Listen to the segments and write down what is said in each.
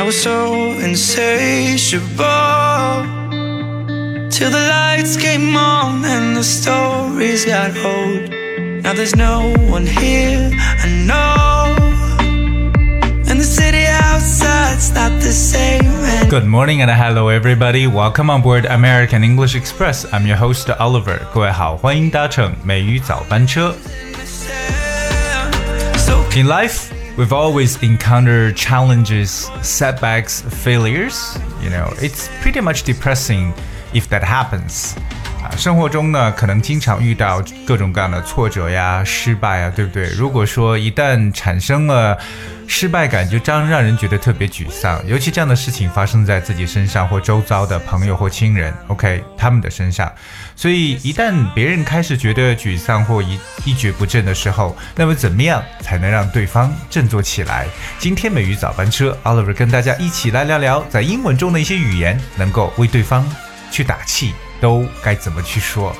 I was so insatiable till the lights came on and the stories got old. Now there's no one here I know, and the city outside's not the same. And Good morning and hello everybody. Welcome on board American English Express. I'm your host Oliver. 各位好，欢迎搭乘美语早班车。 so In life, we've always encountered challenges, setbacks, failures. You know, it's pretty much depressing if that happens. 生活中呢，可能经常遇到各种各样的挫折呀、失败啊，对不对？如果说一旦产生了失败感，就让让人觉得特别沮丧。尤其这样的事情发生在自己身上或周遭的朋友或亲人，OK，他们的身上。所以一旦别人开始觉得沮丧或一一蹶不振的时候，那么怎么样才能让对方振作起来？今天美语早班车，Oliver 跟大家一起来聊聊，在英文中的一些语言能够为对方去打气，都该怎么去说。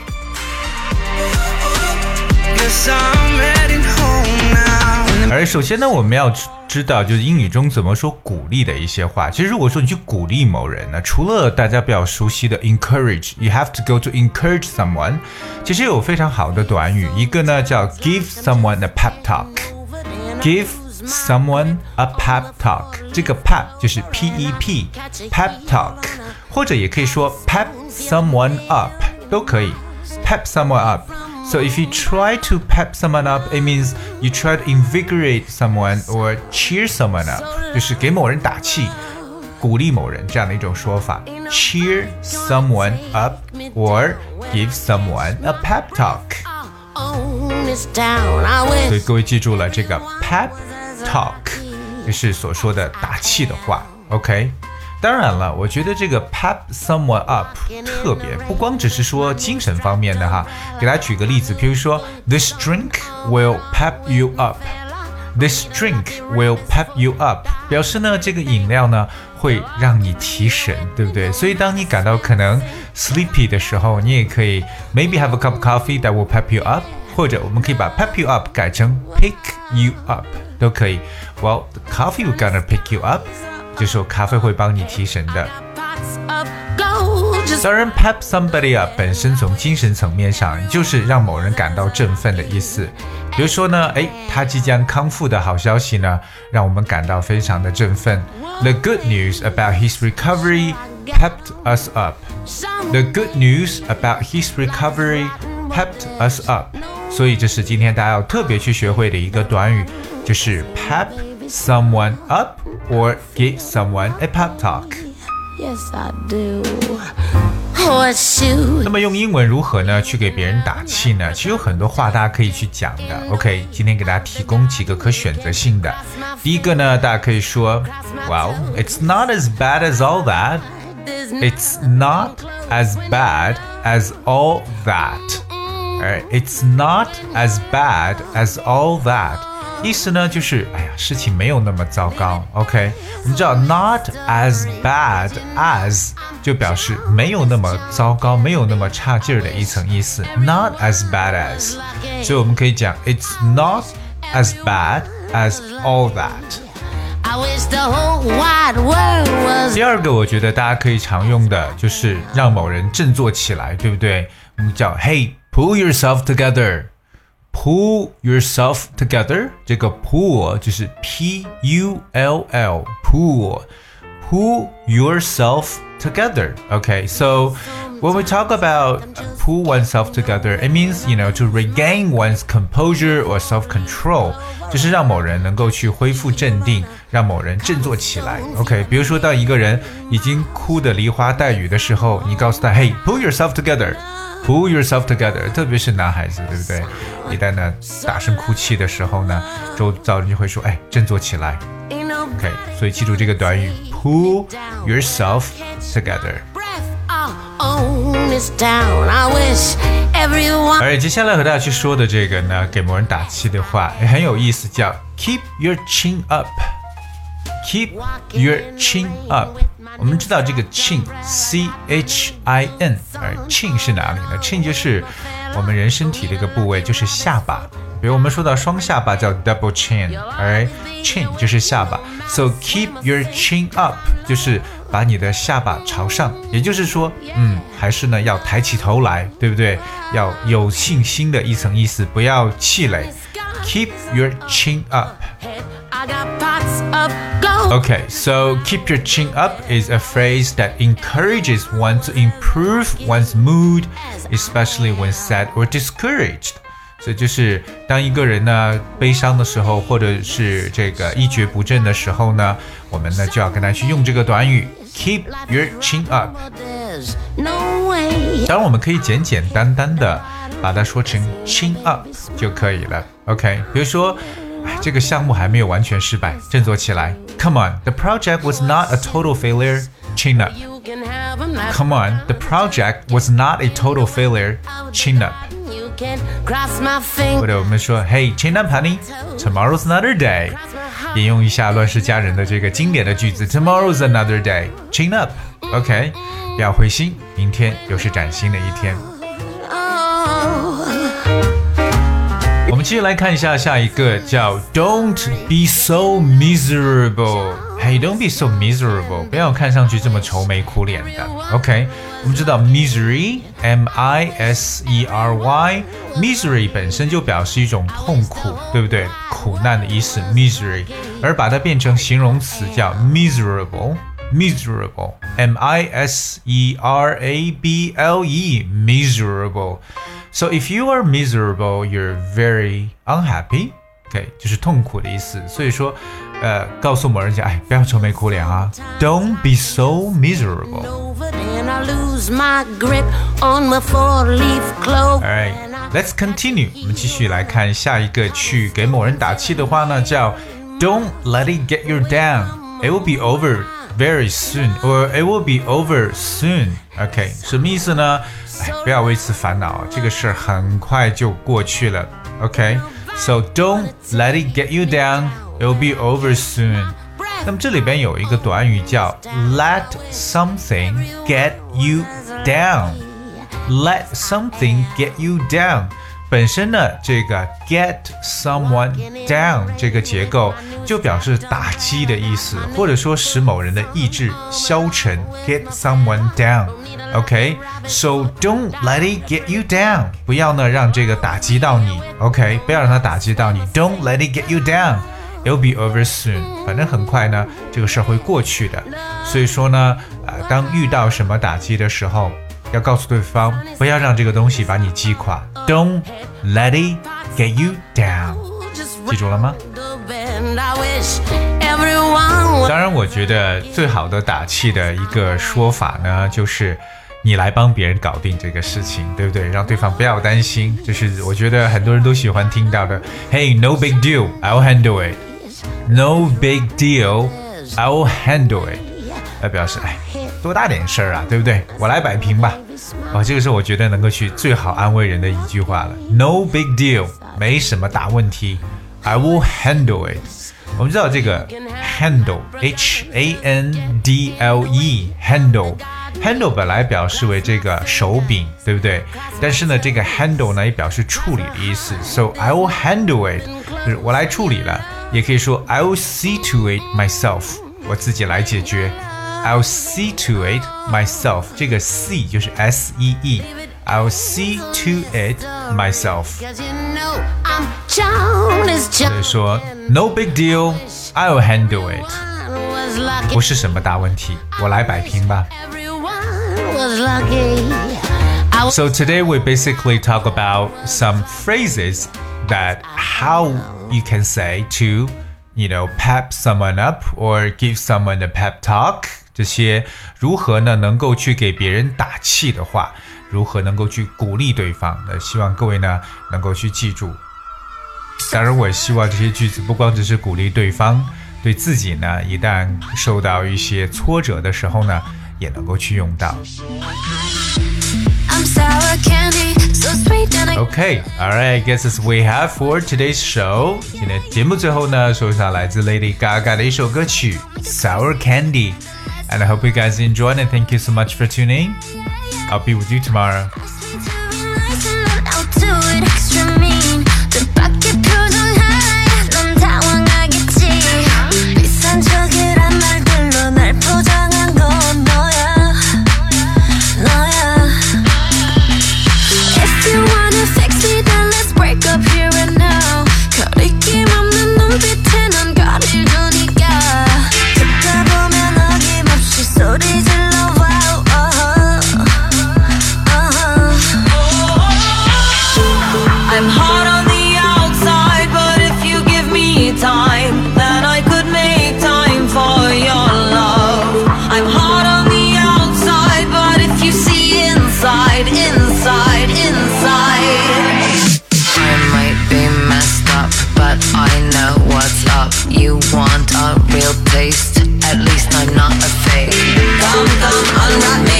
而首先呢，我们要知知道，就是英语中怎么说鼓励的一些话。其实，如果说你去鼓励某人呢，除了大家比较熟悉的 encourage，you have to go to encourage someone，其实有非常好的短语，一个呢叫 give someone a pep talk，give someone a pep talk，这个 pep 就是 p e p pep talk，或者也可以说 pep someone up 都可以，pep someone up。So if you try to pep someone up, it means you try to invigorate someone or cheer someone up，就是给某人打气，鼓励某人这样的一种说法。Cheer someone up or give someone a pep talk。 on this town. I 所 wish 以各位记住了，这个 pep talk 就是所说的打气的话，OK。 当然了，我觉得这个 pep someone up 特别，不光只是说精神方面的哈。给大家举个例子，比如说 This drink will pep you up。This drink will pep you up，表示呢这个饮料呢会让你提神，对不对？所以当你感到可能 sleepy 的时候，你也可以 maybe have a cup of coffee that will pep you up，或者我们可以把 pep you up 改成 pick you up 都可以。Well, the coffee will gonna pick you up，这时候咖啡会帮你提神的。当然，pep somebody up 本身从精神层面上就是让某人感到振奋的意思。比如说呢，哎，他即将康复的好消息呢，让我们感到非常的振奋。The good news about his recovery pepped us up. The good news about his recovery pepped us up. 所以这是今天大家要特别去学会的一个短语，就是 pep someone up or give someone a pep talk。 yes, I do. Horseshoe. 那么用英文如何呢？去给别人打气呢？其实有很多话大家可以去讲的。OK，今天给大家提供几个可选择性的。第一个呢，大家可以说，Well, it's not as bad as all that. It's not as bad as all that. 而 It's not as bad as all that. 意思呢，就是哎呀，事情没有那么糟糕。OK，我们知道 not as bad as 就表示没有那么糟糕，没有那么差劲儿的一层意思。Not as bad as，所以我们可以讲 It's not as bad as all that。 I wish the whole wide world was 第二个，我觉得大家可以常用的就是让某人振作起来，对不对？我们叫 Hey, pull yourself together。 Pull yourself together，这个 pull 就是 P U L L pull pull yourself together. Okay, so when we talk about pull oneself together, it means you know to regain one's composure or self-control，就是让某人能够去恢复镇定，让某人振作起来。OK，比如说当一个人已经哭得梨花带雨的时候，你告诉他，Hey, pull yourself together。Pull yourself together，特别是男孩子，对不对？一旦呢大声哭泣的时候呢，周遭人就会说：“哎，振作起来。 ain't no ”OK，所以记住这个短语：pull yourself together。 而接下来和大家去说的这个呢，给某人打气的话也很有意思，叫 keep your chin up。Keep your chin up。我们知道这个 chin，c h i n，而 chin 是哪里呢？chin 就是 我们人身体的一个部位就是下巴。比如我们说到双下巴叫 double chin，而 chin 就是下巴，so keep your chin up 就是 把你的下巴朝上，也就是说，嗯，还是呢要抬起头来，对不对？要有信心的一层意思，不要气馁。Keep your chin up. I got pots of gold. Okay, so keep your chin up is a phrase that encourages one to improve one's mood, especially when sad or discouraged. 所以就是当一个人呢悲伤的时候，或者是这个一蹶不振的时候呢，我们呢就要跟他去用这个短语 keep your chin up。 There's no way. 当然，我们可以简简单单的把它说成 chin up 就可以了。OK，比如说，哎，这个项目还没有完全失败，振作起来。Come on, the project was not a total failure. Chin up. You can have 'em now. Come on, the project was not a total failure. Chin up. 或者我们说，Hey, chin up, honey. Tomorrow's another day. 引用一下《乱世佳人》的这个经典的句子：Tomorrow's another day. Chin up. OK，不要灰心，明天又是崭新的一天。Oh. 我们继续来看一下下一个叫 Don't be so miserable。Hey, don't be so miserable，不要看上去这么愁眉苦脸的。OK，我们知道 misery，m i s e r y，misery 本身就表示一种痛苦，对不对？苦难的意思，misery，而把它变成形容词叫 miserable。miserable，m i s e r a b l e, miserable. So if you are miserable, you're very unhappy. OK，就是痛苦的意思。所以说，呃，告诉某人讲，哎，不要愁眉苦脸啊，Don't be so miserable. Over then I lose my grip on my four-leaf clover. Alright, let's continue. 我们继续来看下一个去给某人打气的话呢，叫 Don't let it get you down. It will be over very soon, or it will be over soon. OK，什么意思呢？哎，不要为此烦恼，这个事儿很快就过去了。OK，so、don't let it get you down. It will be over soon. 那么这里边有一个短语叫 let something get you down。let something get you down。 本身呢，这个 get someone down 这个结构就表示打击的意思，或者说使某人的意志消沉，get someone down。OK，so、don't let it get you down，不要呢让这个打击到你。OK，不要让它打击到你，don't let it get you down。It'll be over soon，反正很快呢，这个事儿会过去的。所以说呢，呃，当遇到什么打击的时候，要告诉对方，不要让这个东西把你击垮。Don't let it get you down。记住了吗？当然，我觉得最好的打气的一个说法呢，就是你来帮别人搞定这个事情，对不对？让对方不要担心，就是我觉得很多人都喜欢听到的。Hey, no big deal, I'll handle it. No big deal, I'll handle it. 来表示，哎，多大点事儿啊，对不对？我来摆平吧。哦，这个是我觉得能够去最好安慰人的一句话了。No big deal，没什么大问题。I will handle it。我们知道这个 handle，h a n d l e，handle。handle 本来表示为这个手柄，对不对？但是呢，这个 handle 呢也表示处理的意思。So I will handle it，就是我来处理了。也可以说 I will see to it myself，我自己来解决。I'll see to it myself，这个 see 就是 s e e。I'll see to it myself。 Cause you know I'm John is 所 John 以说，No big deal，I'll handle it， was lucky. 不是什么大问题，我来摆平吧。 Everyone was lucky. I was So today we basically talk about some phrases that how you can say to, you know, pep someone up or give someone a pep talk. 这些如何呢能够去给别人打气的话，如何能够去鼓励对方？那希望各位呢能够去记住。当然，我也希望这些句子不光只是鼓励对方，对自己呢，一旦受到一些挫折的时候呢，也能够去用到。Okay, alright, I guess that's we have for today's show. 今天节目最后呢，说一下来自 Lady Gaga 的一首歌曲《Sour Candy》，and I hope you guys enjoyed and thank you so much for tuning. I'll be with you tomorrow.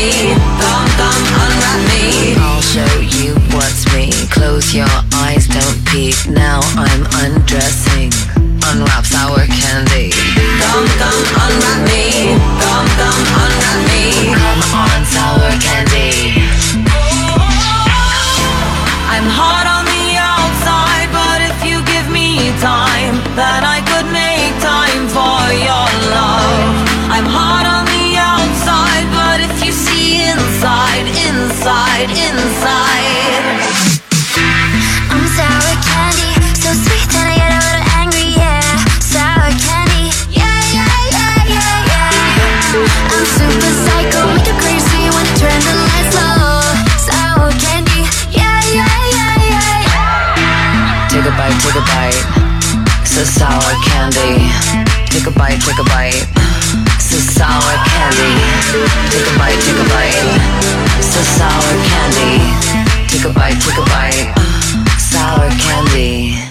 me, thumb thumb, unwrap me. I'll show you what's me. Close your bite, take a bite. So sour candy. Take a bite, take a bite. So sour candy. Take a bite, take a bite. Sour candy.